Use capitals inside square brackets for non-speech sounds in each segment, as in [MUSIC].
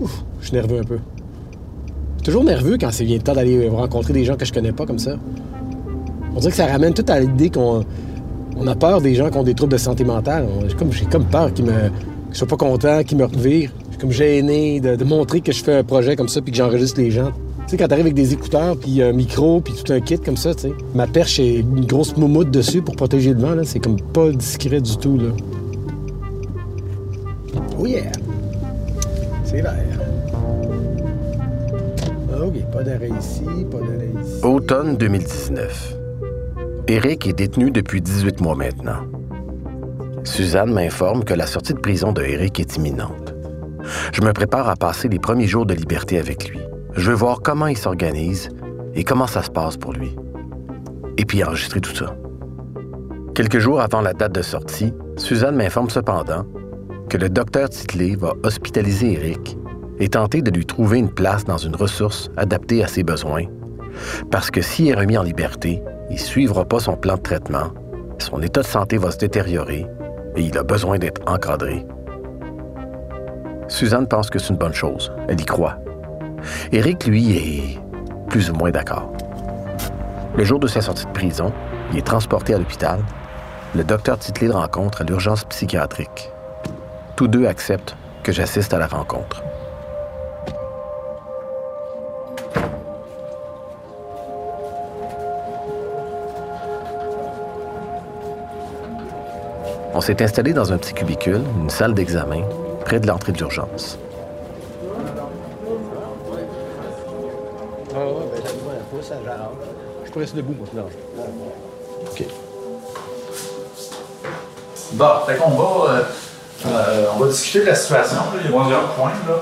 Ouf, je suis nerveux un peu. Je suis toujours nerveux quand c'est vient le temps d'aller rencontrer des gens que je connais pas comme ça. On dirait que ça ramène tout à l'idée qu'on on a peur des gens qui ont des troubles de santé mentale. J'ai comme, peur qu'ils me, sois pas content, qu'ils me revirent. Je suis comme gêné de, montrer que je fais un projet comme ça puis que j'enregistre les gens. Tu sais, quand t'arrives avec des écouteurs, puis un micro, puis tout un kit comme ça, tu sais. Ma perche est une grosse moumoute dessus pour protéger le vent, là. C'est comme pas discret du tout, là. Oh yeah! C'est vert. OK, pas d'arrêt ici, pas d'arrêt ici. Automne 2019. Éric est détenu depuis 18 mois maintenant. Suzanne m'informe que la sortie de prison de Éric est imminente. Je me prépare à passer les premiers jours de liberté avec lui. Je veux voir comment il s'organise et comment ça se passe pour lui. Et puis enregistrer tout ça. Quelques jours avant la date de sortie, Suzanne m'informe cependant que le docteur Titley va hospitaliser Eric et tenter de lui trouver une place dans une ressource adaptée à ses besoins. Parce que s'il est remis en liberté, il ne suivra pas son plan de traitement, son état de santé va se détériorer et il a besoin d'être encadré. Suzanne pense que c'est une bonne chose. Elle y croit. Éric, lui, est plus ou moins d'accord. Le jour de sa sortie de prison, il est transporté à l'hôpital. Le docteur Titley le rencontre à l'urgence psychiatrique. Tous deux acceptent que j'assiste à la rencontre. On s'est installé dans un petit cubicule, une salle d'examen, près de l'entrée de l'urgence. Ah ouais, ben. Je debout, moi. OK. Bon, fait qu'on va, euh, on va discuter de la situation. là. Il y a plusieurs points. Là.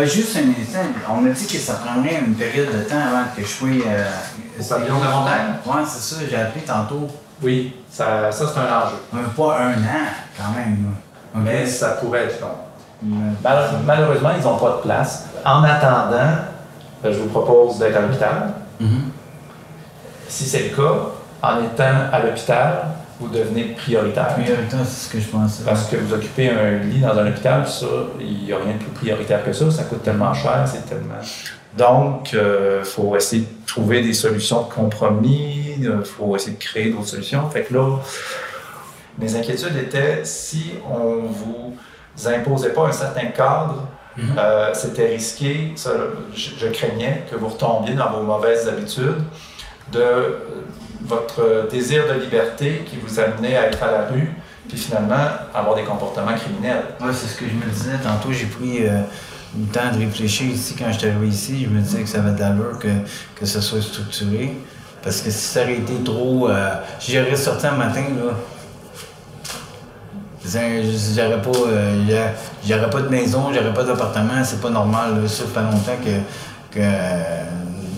Euh, juste un instant, on m'a dit que ça prendrait une période de temps avant que je sois. Euh, pavillon de la montagne? Ouais, c'est ça, j'ai appelé tantôt. Oui, ça, ça c'est un enjeu. Pas un an, quand même. Mais ça pourrait être long. Mal- malheureusement, ils n'ont pas de place. En attendant, euh, je vous propose d'être à l'hôpital. mhm. Si c'est le cas, en étant à l'hôpital, vous devenez prioritaire. Prioritaire, c'est ce que je pensais. Parce que vous occupez un lit dans un hôpital, ça, il n'y a rien de plus prioritaire que ça. Ça coûte tellement cher, c'est tellement. Donc, il faut essayer de trouver des solutions de compromis, il faut essayer de créer d'autres solutions. Fait que là, mes inquiétudes étaient si on vous imposait pas un certain cadre, Mhm. euh, c'était risqué. Ça, je, je craignais que vous retombiez dans vos mauvaises habitudes de euh, votre désir de liberté qui vous amenait à être à la rue, puis finalement avoir des comportements criminels. Ouais, c'est ce que je me disais. Tantôt, j'ai pris euh, le temps de réfléchir ici quand je arrivé ici. Je me disais que ça avait de l'allure que, que ce soit structuré. Parce que si ça aurait été trop. Euh, j'aurais sorti un matin, là. J'aurais pas, euh, j'aurais- pas de maison, j'aurais pas d'appartement, c'est pas normal. Là. Ça fait longtemps que. que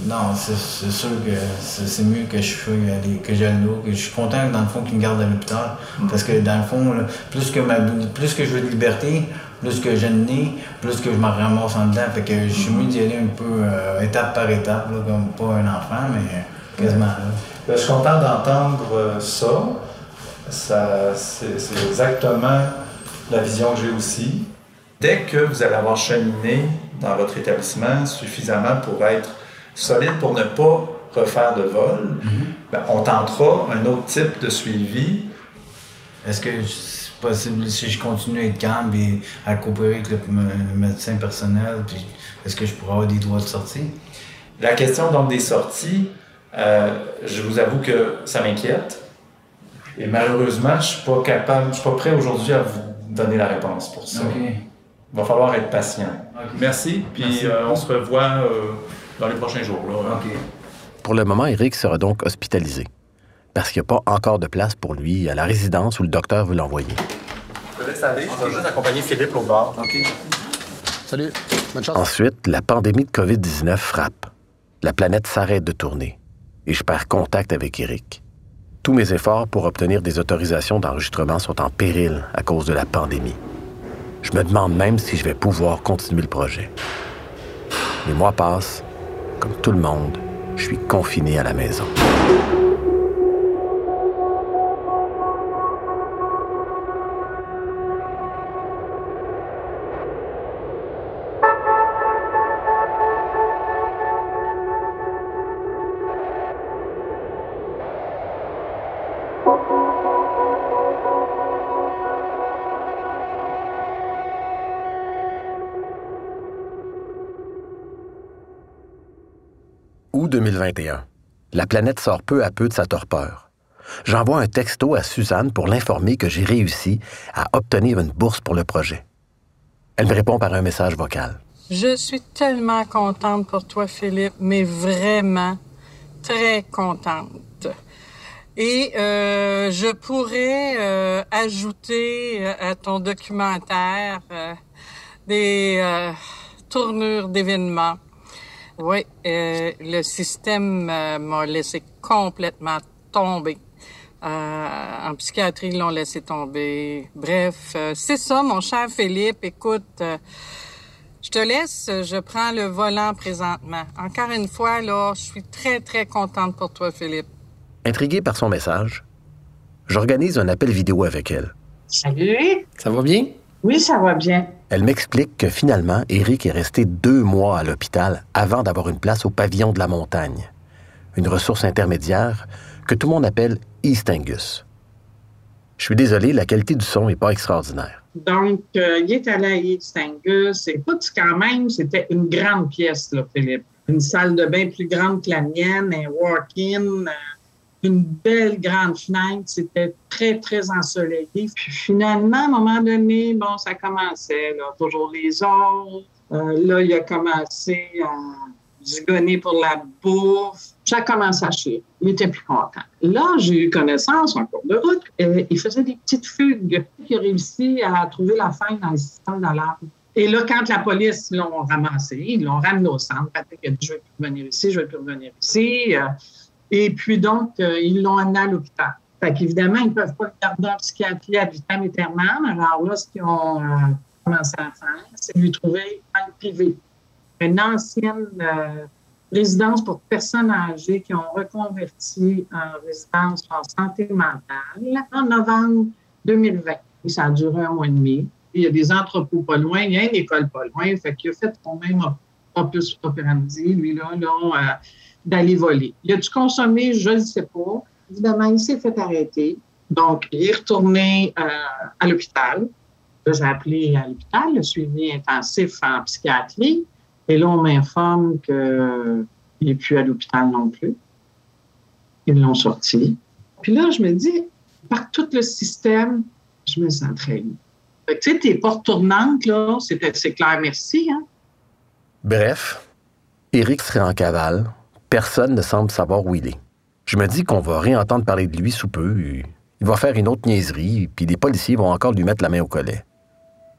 non, c'est sûr que c'est mieux que je allé- que j'aille là. Que je suis content, dans le fond, qu'ils me gardent à l'hôpital. Parce que, dans le fond, là, plus, que ma, plus que je veux de liberté, plus que j'ai le nez, plus que je m'en ramasse en dedans. Fait que je suis mieux d'y aller un peu euh, étape par étape, là, comme pas un enfant, mais quasiment. Là. Ben, je suis content d'entendre euh, ça. Ça, c'est exactement la vision que j'ai aussi. Dès que vous allez avoir cheminé dans votre établissement suffisamment pour être solide pour ne pas refaire de vol, ben, on tentera un autre type de suivi. Est-ce que c'est possible si je continue à être calme et à coopérer avec le, le médecin personnel, puis est-ce que je pourrais avoir des droits de sortie? La question donc des sorties, euh, je vous avoue que ça m'inquiète. Et malheureusement, je suis pas capable, je suis pas prêt aujourd'hui à vous donner la réponse pour ça. Il va falloir être patient. Merci, puis Merci. euh, on se revoit euh, dans les prochains jours. Là. OK. Pour le moment, Eric sera donc hospitalisé. Parce qu'il n'y a pas encore de place pour lui à la résidence où le docteur veut l'envoyer. Je te laisse aller, je vais juste accompagner Philippe au bord. OK. Salut. Bonne chance. Ensuite, la pandémie de COVID-19 frappe. La planète s'arrête de tourner et je perds contact avec Eric. Tous mes efforts pour obtenir des autorisations d'enregistrement sont en péril à cause de la pandémie. Je me demande même si je vais pouvoir continuer le projet. Les mois passent. Comme tout le monde, je suis confiné à la maison. Août 2021. La planète sort peu à peu de sa torpeur. J'envoie un texto à Suzanne pour l'informer que j'ai réussi à obtenir une bourse pour le projet. Elle me répond par un message vocal. Je suis tellement contente pour toi, Philippe, mais vraiment très contente. Et euh, je pourrais euh, ajouter euh, à ton documentaire des tournures d'événements. Oui, euh, le système euh, m'a laissé complètement tomber. Euh, en psychiatrie, ils l'ont laissé tomber. Bref, euh, c'est ça, mon cher Philippe. Écoute, euh, je te laisse. Je prends le volant présentement. Encore une fois, là, je suis très, très contente pour toi, Philippe. Intrigué par son message, j'organise un appel vidéo avec elle. Salut. Ça va bien? Oui, ça va bien. Elle m'explique que finalement, Eric est resté deux mois à l'hôpital avant d'avoir une place au pavillon de la montagne, une ressource intermédiaire que tout le monde appelle East Angus. Je suis désolé, la qualité du son n'est pas extraordinaire. Donc, euh, il est allé à East Angus. Écoute, quand même, c'était une grande pièce, là, Philippe. Une salle de bain plus grande que la mienne, un walk-in, euh, une belle grande fenêtre. C'était très, très ensoleillé. Puis finalement, à un moment donné, bon, ça commençait, là, toujours les autres. Euh, là, il a commencé à zigonner pour la bouffe. Ça commence à chier. Il était plus content. Là, j'ai eu connaissance en cours de route. Il faisait des petites fugues. Il a réussi à trouver la faille dans le système d'alarme. Et là, quand la police l'ont ramassé, ils l'ont ramené au centre. Patrick a dit, je ne vais plus revenir ici, je ne vais plus revenir ici. Euh, Et puis donc, euh, ils l'ont amené à l'hôpital. Fait qu'évidemment, ils ne peuvent pas le garder en psychiatrie à vitam aeternam. Alors là, ce qu'ils ont euh, commencé à faire, c'est lui trouver un privé. Une ancienne euh, résidence pour personnes âgées qui ont reconverti en résidence en santé mentale en novembre 2020. Et ça a duré un mois et demi. Il y a des entrepôts pas loin, il y a une école pas loin. Fait qu'il a fait quand même opus operandi, lui, là, là d'aller voler. Il a-tu consommé? Je ne sais pas. Évidemment, il s'est fait arrêter. Donc, il est retourné euh, à l'hôpital. Là, j'ai appelé à l'hôpital, le suivi intensif en psychiatrie. Et là, on m'informe qu'il n'est plus à l'hôpital non plus. Ils l'ont sorti. Puis là, je me dis, par tout le système, je me sens très tu sais, tes portes tournantes, là, c'est clair, merci. Hein? Bref, Eric serait en cavale. Personne ne semble savoir où il est. Je me dis qu'on va réentendre parler de lui sous peu. Il va faire une autre niaiserie, puis les policiers vont encore lui mettre la main au collet.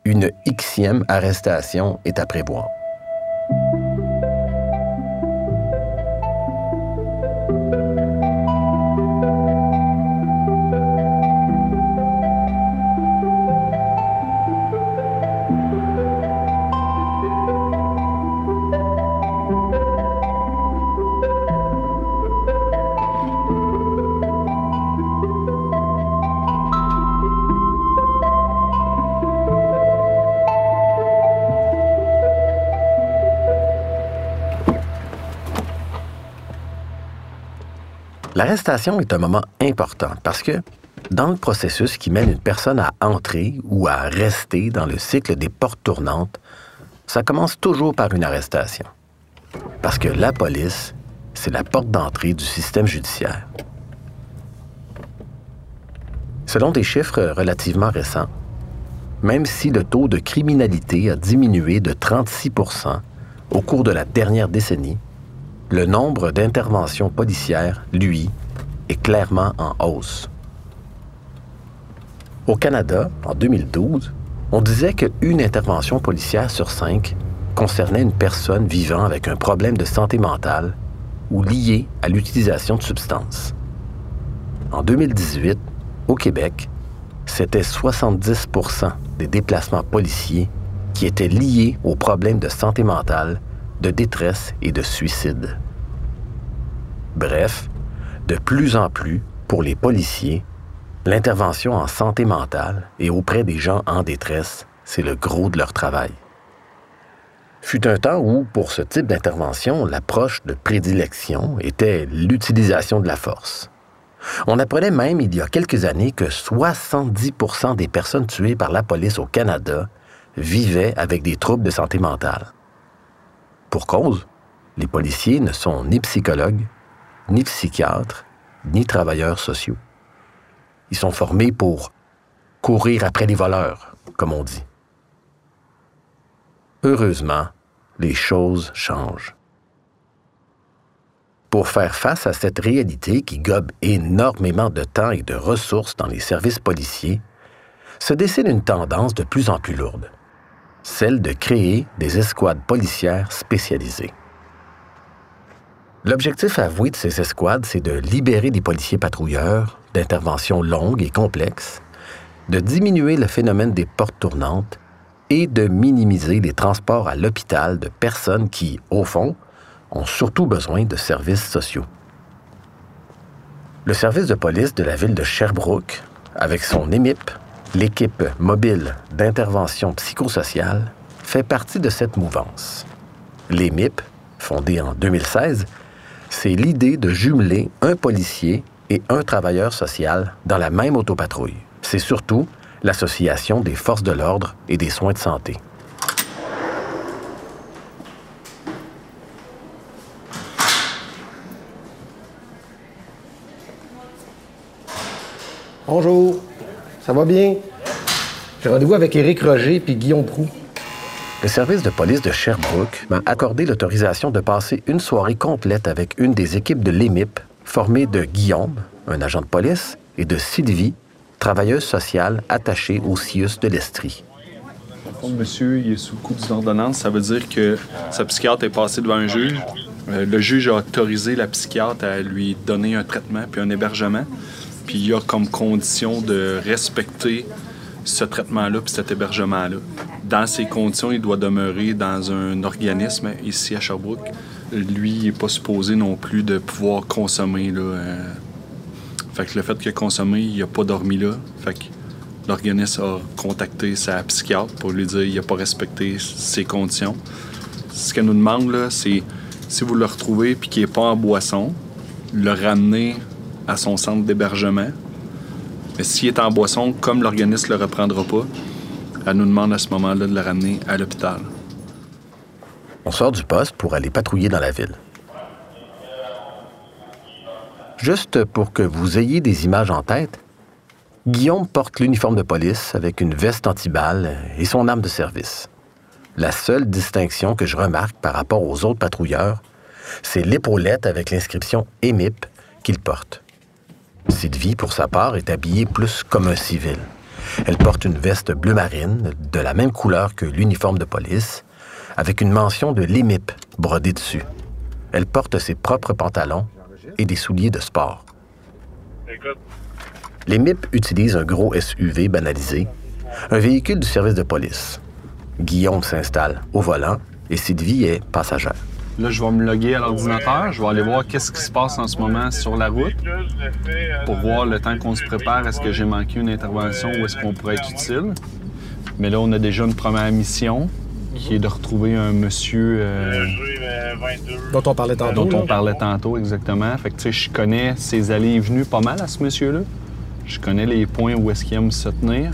Une Xème arrestation est à prévoir. L'arrestation est un moment important parce que dans le processus qui mène une personne à entrer ou à rester dans le cycle des portes tournantes, ça commence toujours par une arrestation. Parce que la police, c'est la porte d'entrée du système judiciaire. Selon des chiffres relativement récents, même si le taux de criminalité a diminué de 36% au cours de la dernière décennie, le nombre d'interventions policières, lui, est clairement en hausse. Au Canada, en 2012, on disait qu'une intervention policière sur cinq concernait une personne vivant avec un problème de santé mentale ou lié à l'utilisation de substances. En 2018, au Québec, c'était 70% des déplacements policiers qui étaient liés aux problèmes de santé mentale de détresse et de suicide. Bref, de plus en plus, pour les policiers, l'intervention en santé mentale et auprès des gens en détresse, c'est le gros de leur travail. Fut un temps où, pour ce type d'intervention, l'approche de prédilection était l'utilisation de la force. On apprenait même il y a quelques années que 70% des personnes tuées par la police au Canada vivaient avec des troubles de santé mentale. Pour cause, Les policiers ne sont ni psychologues, ni psychiatres, ni travailleurs sociaux. Ils sont formés pour courir après les voleurs, comme on dit. Heureusement, les choses changent. Pour faire face à cette réalité qui gobe énormément de temps et de ressources dans les services policiers, se dessine une tendance de plus en plus lourde, celle de créer des escouades policières spécialisées. L'objectif avoué de ces escouades, c'est de libérer des policiers patrouilleurs d'interventions longues et complexes, de diminuer le phénomène des portes tournantes et de minimiser les transports à l'hôpital de personnes qui, au fond, ont surtout besoin de services sociaux. Le service de police de la ville de Sherbrooke, avec son EMIP, l'équipe mobile d'intervention psychosociale, fait partie de cette mouvance. L'EMIP, fondée en 2016, c'est l'idée de jumeler un policier et un travailleur social dans la même autopatrouille. C'est surtout l'Association des forces de l'ordre et des soins de santé. Bonjour. Ça va bien? J'ai rendez-vous avec Éric Roger puis Guillaume Prou. Le service de police de Sherbrooke m'a accordé l'autorisation de passer une soirée complète avec une des équipes de l'EMIP, formée de Guillaume, un agent de police, et de Sylvie, travailleuse sociale attachée au CIUS de l'Estrie. Monsieur, il est sous le coup d'une ordonnance. Ça veut dire que sa psychiatre est passée devant un juge. Euh, le juge a autorisé la psychiatre à lui donner un traitement puis un hébergement. Puis il a comme condition de respecter ce traitement-là puis cet hébergement-là. Dans ces conditions, il doit demeurer dans un organisme ici à Sherbrooke. Lui, il n'est pas supposé non plus de pouvoir consommer. Là, euh. Fait que le fait qu'il a consommé, il n'a pas dormi là. Fait que l'organisme a contacté sa psychiatre pour lui dire qu'il n'a pas respecté ses conditions. Ce qu'elle nous demande, c'est si vous le retrouvez puis qu'il n'est pas en boisson, le ramener à son centre d'hébergement. Mais s'il est en boisson, comme l'organisme ne le reprendra pas, elle nous demande à ce moment-là de le ramener à l'hôpital. On sort du poste pour aller patrouiller dans la ville. Juste pour que vous ayez des images en tête, Guillaume porte l'uniforme de police avec une veste anti-balles et son arme de service. La seule distinction que je remarque par rapport aux autres patrouilleurs, c'est l'épaulette avec l'inscription EMIP qu'il porte. Sylvie, pour sa part, est habillée plus comme un civil. Elle porte une veste bleu marine, de la même couleur que l'uniforme de police, avec une mention de l'EMIP brodée dessus. Elle porte ses propres pantalons et des souliers de sport. L'EMIP utilise un gros SUV banalisé, un véhicule du service de police. Guillaume s'installe au volant et Sylvie est passagère. Là, je vais me loguer à l'ordinateur. Je vais aller voir qu'est-ce qui se passe en ce moment sur la route pour voir le temps qu'on se prépare. Est-ce que j'ai manqué une intervention ou est-ce qu'on pourrait être utile? Mais là, on a déjà une première mission qui est de retrouver un monsieur euh, Dont on parlait tantôt. dont on parlait tantôt exactement. Fait que tu sais, je connais ses allées et venues pas mal à ce monsieur-là. Je connais les points où est-ce qu'il aime se tenir.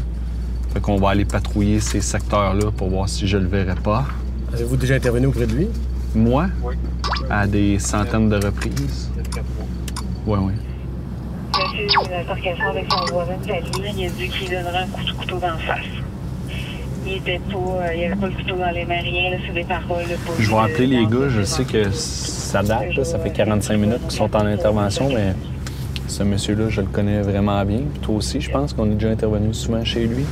Fait qu'on va aller patrouiller ces secteurs-là pour voir si je le verrai pas. Avez-vous déjà intervenu auprès de lui? Moi, à des centaines de reprises. Oui, oui. J'ai eu une altercation avec son voisin de la ligne. Il a dit qu'il donnerait un coup de couteau d'en face. Il était pas, euh, il avait pas le couteau dans les mains, rien, là, des paroles. là, pas Je vais appeler les gars. Je sais que ça date, là, ça fait 45 minutes qu'ils sont en intervention, mais ce monsieur-là, je le connais vraiment bien. Puis toi aussi, je pense qu'on est déjà intervenu souvent chez lui.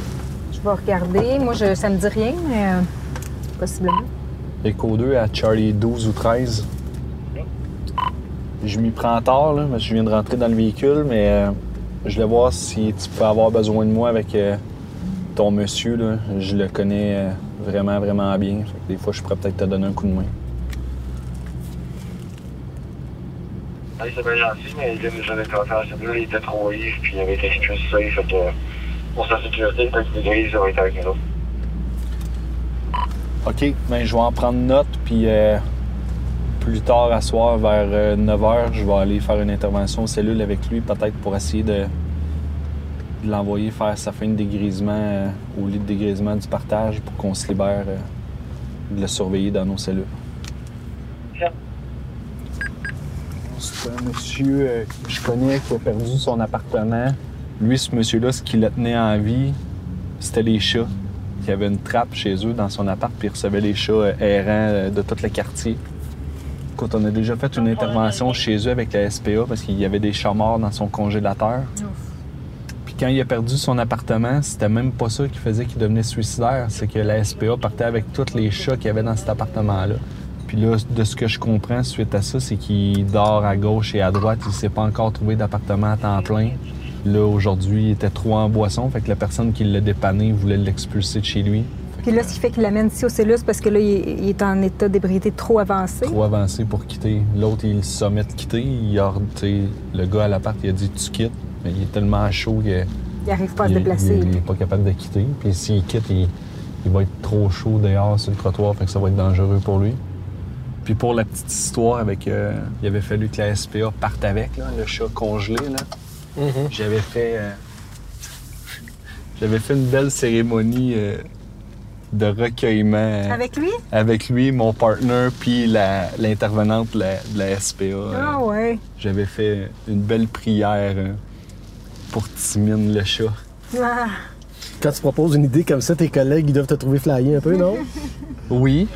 Je vais regarder. Moi, je, ça me dit rien, mais euh, possiblement. Écho 2 à Charlie 12 ou 13. Je m'y prends tard, là, parce que je viens de rentrer dans le véhicule, mais euh, je vais voir si tu peux avoir besoin de moi avec euh, ton monsieur. Là. Je le connais euh, vraiment, vraiment bien. Des fois, je pourrais peut-être te donner un coup de main. C'est bien gentil, mais il nous avait fait faire celui-là, il était trop vif, puis il avait été ça, fait que pour sa sécurité, peut-être que ils auraient été avec nous. OK, ben, je vais en prendre note, puis euh, plus tard à soir, vers 9h, je vais aller faire une intervention aux cellules avec lui, peut-être pour essayer de, de l'envoyer faire sa fin de dégrisement euh, au lit de dégrisement du partage pour qu'on se libère euh, de le surveiller dans nos cellules. C'est un monsieur euh, que je connais qui a perdu son appartement. Lui, ce monsieur-là, ce qui le tenait en vie, c'était les chats. Il y avait une trappe chez eux dans son appart, puis il recevait les chats euh, errants euh, de tout le quartier. Quand on a déjà fait une intervention chez eux avec la SPA parce qu'il y avait des chats morts dans son congélateur. Puis quand il a perdu son appartement, c'était même pas ça qui faisait qu'il devenait suicidaire. C'est que la SPA partait avec tous les chats qu'il y avait dans cet appartement-là. Puis là, de ce que je comprends suite à ça, c'est qu'il dort à gauche et à droite. Il s'est pas encore trouvé d'appartement à temps plein. Là, aujourd'hui, il était trop en boisson. Fait que la personne qui l'a dépanné voulait l'expulser de chez lui. Puis là, ce qui fait qu'il l'amène ici au CELUS parce que là, il est, en état d'ébriété trop avancé. Trop avancé pour quitter. L'autre, il sommet de quitter. Il a, le gars à l'appart, il a dit Tu quittes. Mais il est tellement chaud qu'il Il arrive pas à se déplacer. il- il est pas capable de quitter. Puis s'il quitte, il, il va être trop chaud dehors sur le trottoir, fait que ça va être dangereux pour lui. Puis pour la petite histoire avec, euh, il avait fallu que la SPA parte avec, là, le chat congelé. Là. J'avais fait, euh, j'avais fait une belle cérémonie euh, de recueillement euh, Avec lui? avec lui, mon partner, puis la- l'intervenante de la, de la SPA. Ah ouais. J'avais fait une belle prière euh, pour Timine le chat. Ah. Quand tu proposes une idée comme ça, tes collègues, ils doivent te trouver flyé un peu, non? [LAUGHS] Oui.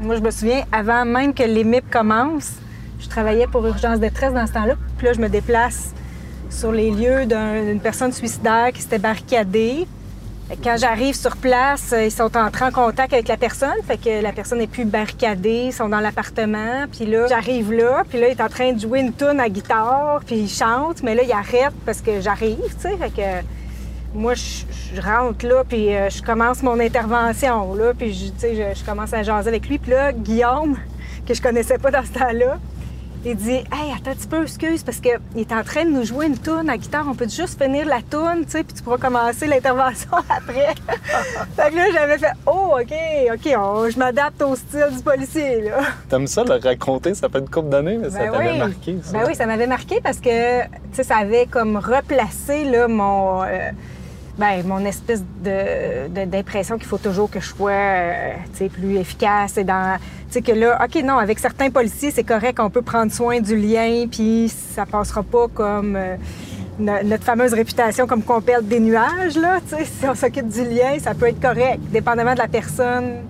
Moi, je me souviens, avant même que les MIP commencent, je travaillais pour Urgence Détresse dans ce temps-là. Puis là, je me déplace sur les lieux d'un- d'une personne suicidaire qui s'était barricadée. Quand j'arrive sur place, euh, ils sont entrés en contact avec la personne. Fait que la personne n'est plus barricadée, ils sont dans l'appartement. Puis là, j'arrive là, puis là, il est en train de jouer une tune à guitare, puis il chante. Mais là, il arrête parce que j'arrive, tu sais. Fait que moi, je, rentre là, puis euh, je commence mon intervention, là, puis je, je commence à jaser avec lui. Puis là, Guillaume, que je connaissais pas dans ce temps-là, il dit Hey, attends un petit peu, excuse, parce qu'il est en train de nous jouer une tourne à guitare. On peut juste finir la tourne, tu sais, puis tu pourras commencer l'intervention [LAUGHS] après. fait que là, j'avais fait Oh, OK, OK, on- je m'adapte au style du policier, là. T'aimes ça le raconter? Ça fait une couple d'années, mais ça Ben t'avait oui. marqué, ça. Ben oui, ça m'avait marqué parce que, tu sais, ça avait comme replacé, là, mon... euh, ben, mon espèce de, d'impression qu'il faut toujours que je sois, euh, plus efficace et dans... Tu que là, OK, non, avec certains policiers, c'est correct, on peut prendre soin du lien, puis ça passera pas comme... euh, no- notre fameuse réputation comme qu'on perd des nuages, là, tu sais, si on s'occupe du lien, ça peut être correct, dépendamment de la personne.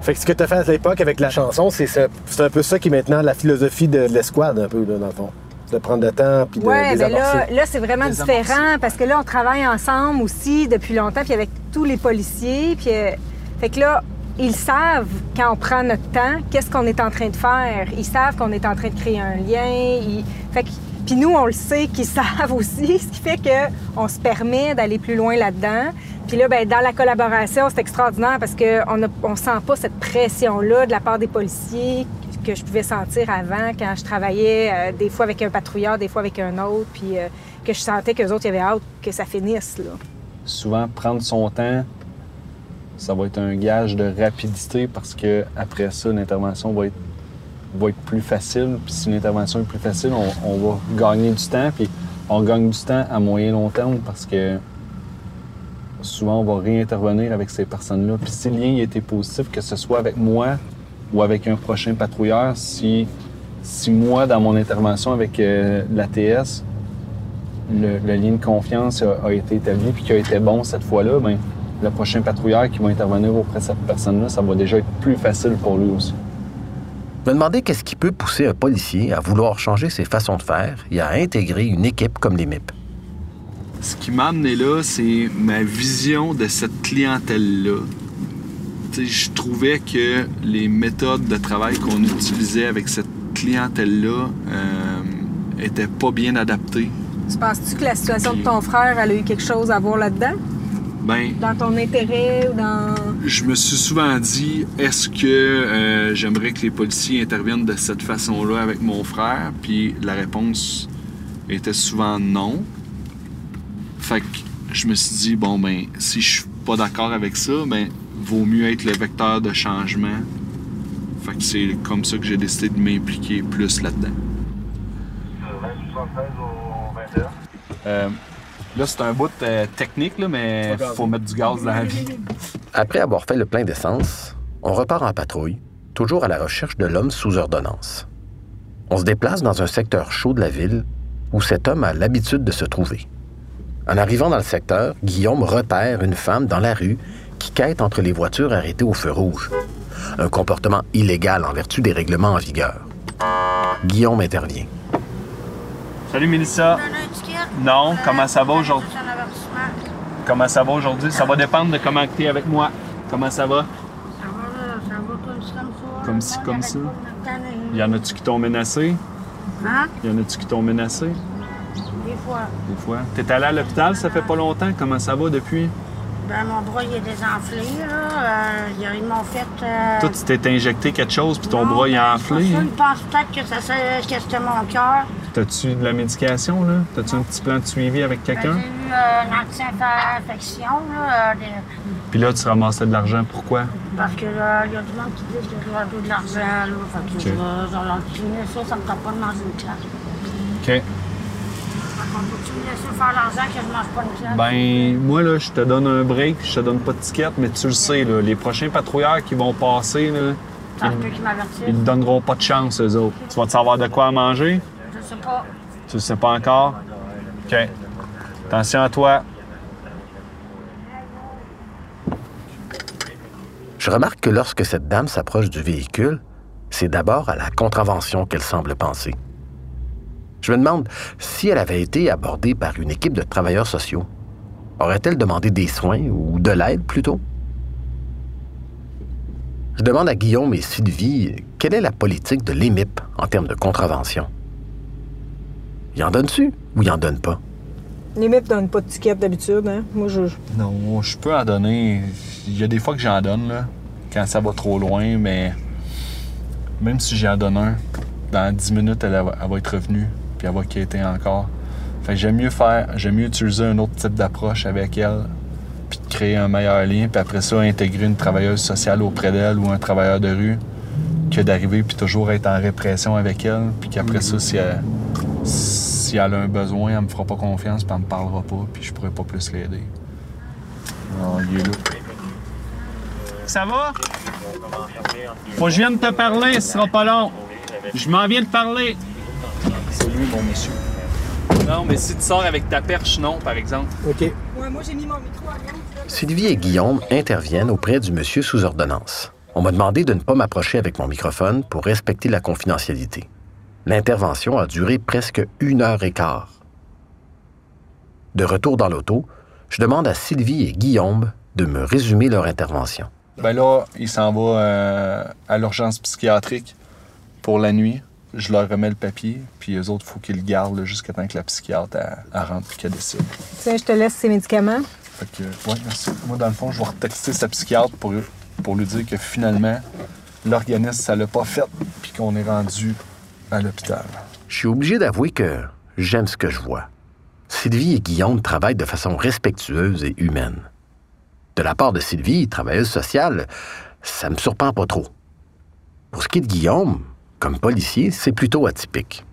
Fait que ce que tu as fait à l'époque avec la chanson, c'est c'est un peu ça qui est maintenant la philosophie de l'escouade, un peu, là, dans le fond. De prendre le temps puis de Oui, mais là, là c'est vraiment différent parce que là, on travaille ensemble aussi depuis longtemps, puis avec tous les policiers. Puis, euh, fait que là, ils savent, quand on prend notre temps, qu'est-ce qu'on est en train de faire. Ils savent qu'on est en train de créer un lien. Ils- Fait que, puis nous, on le sait qu'ils [LAUGHS] savent aussi, ce qui fait qu'on se permet d'aller plus loin là-dedans. Puis là, ben, dans la collaboration, c'est extraordinaire parce qu'on ne on sent pas cette pression-là de la part des policiers que je pouvais sentir avant quand je travaillais euh, des fois avec un patrouilleur, des fois avec un autre, puis euh, que je sentais qu'eux autres, il y avait hâte que ça finisse. Là. Souvent, prendre son temps, ça va être un gage de rapidité parce que après ça, l'intervention va être, plus facile. Puis si l'intervention est plus facile, on, on va gagner du temps. Puis on gagne du temps à moyen long terme parce que souvent, on va réintervenir avec ces personnes-là. Puis si le lien était positif, que ce soit avec moi ou avec un prochain patrouilleur, si, si moi, dans mon intervention avec euh, l'ATS, le, le lien de confiance a, a été établi puis qui a été bon cette fois-là, ben, le prochain patrouilleur qui va intervenir auprès de cette personne-là, ça va déjà être plus facile pour lui aussi. Je me demandais qu'est-ce qui peut pousser un policier à vouloir changer ses façons de faire et à intégrer une équipe comme les MIP. Ce qui m'a amené là, c'est ma vision de cette clientèle-là. Je trouvais que les méthodes de travail qu'on utilisait avec cette clientèle-là euh, étaient pas bien adaptées. Tu penses-tu que la situation de ton frère, elle a eu quelque chose à voir là-dedans? Ben, Dans ton intérêt ou dans. je me suis souvent dit, est-ce que euh, j'aimerais que les policiers interviennent de cette façon-là avec mon frère? Puis la réponse était souvent non. Fait que je me suis dit, bon, ben, si je suis pas d'accord avec ça, ben, vaut mieux être le vecteur de changement. Fait que c'est comme ça que j'ai décidé de m'impliquer plus là-dedans. Euh, là, c'est un bout euh, technique, là, mais faut mettre du gaz dans la vie. Après avoir fait le plein d'essence, on repart en patrouille, toujours à la recherche de l'homme sous ordonnance. On se déplace dans un secteur chaud de la ville où cet homme a l'habitude de se trouver. En arrivant dans le secteur, Guillaume repère une femme dans la rue qui quête entre les voitures arrêtées au feu rouge. Un comportement illégal en vertu des règlements en vigueur. Guillaume intervient. Salut Mélissa. Non, comment ça va aujourd'hui? Comment ça va aujourd'hui? Ça va dépendre de comment tu es avec moi. Comment ça va? Comme ci, comme ça. Y en a-tu qui t'ont menacé? Hein? Y en a-tu qui t'ont menacé? Des fois. Des fois. T'es allé à l'hôpital, ça fait pas longtemps. Comment ça va depuis? Ben, mon bras, il est désenflé, là. Euh, ils- m'ont fait... euh, Toi, tu t'es injecté quelque chose, puis ton non, bras, il a ben, enflé. hein? Ils pensent peut-être que, ça, que c'était mon cœur. T'as-tu de la médication, là? T'as-tu un petit plan de suivi avec Ben, quelqu'un? J'ai eu euh, une anti-infection, là, des- Puis là, tu ramassais de l'argent. Pourquoi? parce que là, il y a du monde qui dit que je dois de l'argent, là. Fait que Ok. je vais- je leur dis, ça, ça me tente pas de manger une claque. OK. Me laisser faire l'argent que je mange pas claque? Ben, moi, là, je te donne un break, je te donne pas de ticket, mais tu le sais, là, les prochains patrouilleurs qui vont passer, là, m'avertissent. ils te donneront pas de chance, eux autres. Tu vas te savoir de quoi manger? Je sais pas. Tu le sais pas encore? OK. Attention à toi. Je remarque que lorsque cette dame s'approche du véhicule, c'est d'abord à la contravention qu'elle semble penser. Je me demande si elle avait été abordée par une équipe de travailleurs sociaux. Aurait-elle demandé des soins ou de l'aide plutôt? Je demande à Guillaume et Sylvie quelle est la politique de l'EMIP en termes de contravention? Y en donne-tu ou y en donne pas? Les MIP donnent pas de ticket d'habitude, hein? Moi, je. Non, je peux en donner. Il y a des fois que j'en donne, là, quand ça va trop loin, mais même si j'en donne un, dans 10 minutes, elle va être revenue, puis elle va quitter encore. Fait que j'aime mieux faire, j'aime mieux utiliser un autre type d'approche avec elle, puis de créer un meilleur lien, puis après ça, intégrer une travailleuse sociale auprès d'elle ou un travailleur de rue, que d'arriver puis toujours être en répression avec elle, puis qu'après ça, si elle, si elle a un besoin, elle me fera pas confiance, puis elle me parlera pas, puis je pourrai pas plus l'aider. Non, il est là. Ça va? Faut que je vienne te parler, ce sera pas long. Je m'en viens de parler. C'est lui, mon monsieur. Non, mais si tu sors avec ta perche, non, par exemple. OK. Ouais, moi, j'ai mis mon micro à rien. Sylvie et Guillaume interviennent auprès du monsieur sous ordonnance. On m'a demandé de ne pas m'approcher avec mon microphone pour respecter la confidentialité. L'intervention a duré presque une heure et quart. De retour dans l'auto, je demande à Sylvie et Guillaume de me résumer leur intervention. Ben là, il s'en va euh, à l'urgence psychiatrique pour la nuit. Je leur remets le papier, puis eux autres, il faut qu'ils le gardent jusqu'à temps que la psychiatre elle, elle rentre et qu'elle décide. Tiens, je te laisse ces médicaments. Fait que, ouais, merci. Moi, dans le fond, je vais retexter sa psychiatre pour, pour lui dire que finalement, l'organisme, ça l'a pas fait, puis qu'on est rendu à l'hôpital. Je suis obligé d'avouer que j'aime ce que je vois. Sylvie et Guillaume travaillent de façon respectueuse et humaine. De la part de Sylvie, travailleuse sociale, ça me surprend pas trop. Pour ce qui est de Guillaume, comme policier, c'est plutôt atypique.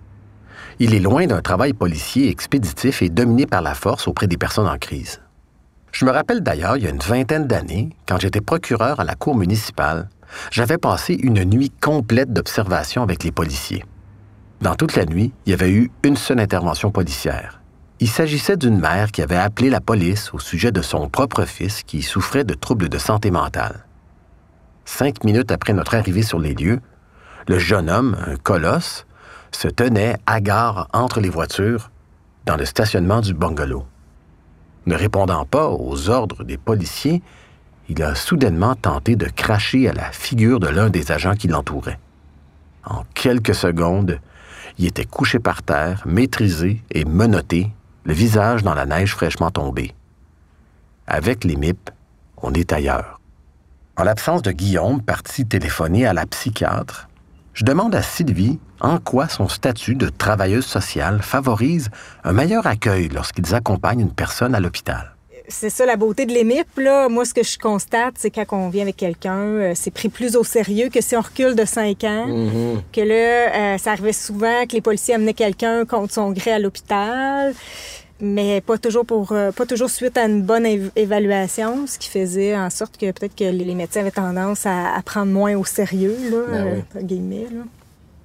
Il est loin d'un travail policier expéditif et dominé par la force auprès des personnes en crise. Je me rappelle d'ailleurs, il y a une vingtaine d'années, quand j'étais procureur à la cour municipale, j'avais passé une nuit complète d'observation avec les policiers. Dans toute la nuit, il y avait eu une seule intervention policière. Il s'agissait d'une mère qui avait appelé la police au sujet de son propre fils qui souffrait de troubles de santé mentale. Cinq minutes après notre arrivée sur les lieux, le jeune homme, un colosse, se tenait hagard entre les voitures dans le stationnement du bungalow. Ne répondant pas aux ordres des policiers, il a soudainement tenté de cracher à la figure de l'un des agents qui l'entouraient. En quelques secondes, il était couché par terre, maîtrisé et menotté, le visage dans la neige fraîchement tombée. Avec les MIP, on est ailleurs. En l'absence de Guillaume, parti téléphoner à la psychiatre, je demande à Sylvie en quoi son statut de travailleuse sociale favorise un meilleur accueil lorsqu'ils accompagnent une personne à l'hôpital. C'est ça la beauté de l'EMIP. Là. Moi, ce que je constate, c'est quand on vient avec quelqu'un, euh, c'est pris plus au sérieux que si on recule de 5 ans. Que là, euh, ça arrivait souvent que les policiers amenaient quelqu'un contre son gré à l'hôpital, mais pas toujours pour euh, pas toujours suite à une bonne év- évaluation, ce qui faisait en sorte que peut-être que les médecins avaient tendance à, à prendre moins au sérieux, là, Ben euh, oui. guillemets. Là.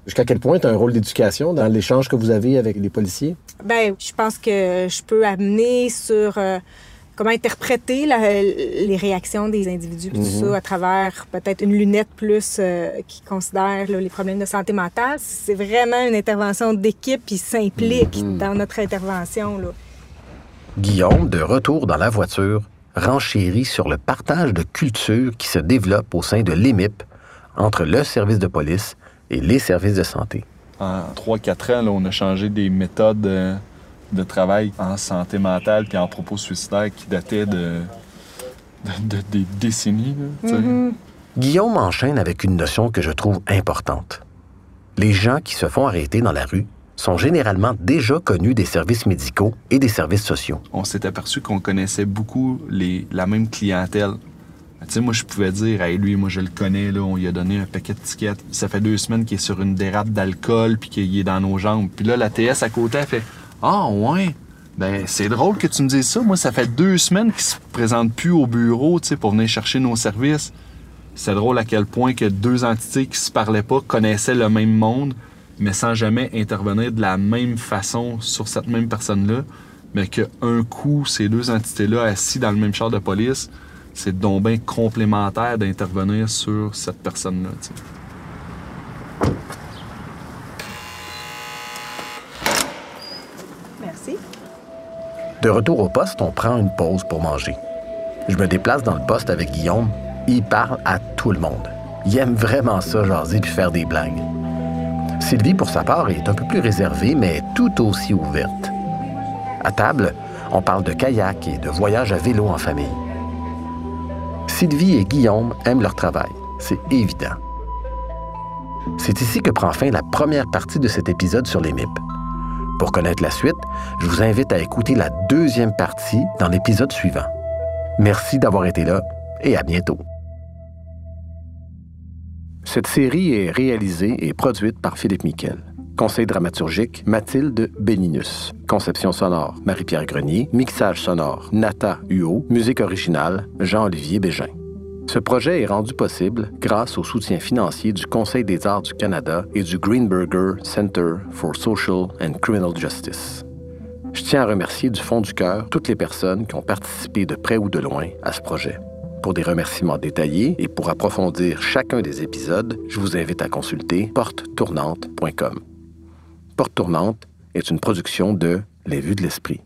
Jusqu'à quel point tu as un rôle d'éducation dans l'échange que vous avez avec les policiers? Ben, je pense que je peux amener sur euh, comment interpréter la- les réactions des individus, Mhm. ça, à travers peut-être une lunette plus euh, qui considère là, les problèmes de santé mentale. C'est vraiment une intervention d'équipe, puis s'implique Mhm. dans notre intervention. Là. Guillaume, de retour dans la voiture, renchérit sur le partage de culture qui se développe au sein de l'EMIP entre le service de police et les services de santé. En 3-4 ans, là, on a changé des méthodes euh, de travail en santé mentale puis en propos suicidaires qui dataient de, de- de- des décennies. là, sais. Guillaume enchaîne avec une notion que je trouve importante. Les gens qui se font arrêter dans la rue sont généralement déjà connus des services médicaux et des services sociaux. On s'est aperçu qu'on connaissait beaucoup les, la même clientèle. Tu sais, moi, je pouvais dire, hey, lui, moi, je le connais, là, on lui a donné un paquet de tickets. Ça fait deux semaines qu'il est sur une dérape d'alcool puis qu'il est dans nos jambes. Puis là, la TS à côté, elle fait, ah, ouais. Ben, c'est drôle que tu me dises ça. Moi, ça fait deux semaines qu'il se présente plus au bureau, tu pour venir chercher nos services. C'est drôle à quel point que deux entités qui se parlaient pas connaissaient le même monde, mais sans jamais intervenir de la même façon sur cette même personne-là. Mais qu'un coup, ces deux entités-là, assis dans le même char de police, c'est donc bien complémentaire d'intervenir sur cette personne-là. De retour au poste, on prend une pause pour manger. Je me déplace dans le poste avec Guillaume. Il parle à tout le monde. Il aime vraiment ça, jaser puis faire des blagues. Sylvie, pour sa part, est un peu plus réservée, mais tout aussi ouverte. À table, on parle de kayak et de voyage à vélo en famille. Sylvie et Guillaume aiment leur travail, c'est évident. C'est ici que prend fin la première partie de cet épisode sur les MIP. Pour connaître la suite, je vous invite à écouter la deuxième partie dans l'épisode suivant. Merci d'avoir été là et à bientôt. Cette série est réalisée et produite par Philippe Miquel. Conseil dramaturgique, Mathilde Béninus. Conception sonore, Marie-Pierre Grenier. Mixage sonore, Nata Huot. Musique originale, Jean-Olivier Bégin. Ce projet est rendu possible grâce au soutien financier du Conseil des arts du Canada et du Greenberger Center for Social and Criminal Justice. Je tiens à remercier du fond du cœur toutes les personnes qui ont participé de près ou de loin à ce projet. Pour des remerciements détaillés et pour approfondir chacun des épisodes, je vous invite à consulter portetournante.com. Porte Tournante est une production de Les Vues de l'Esprit.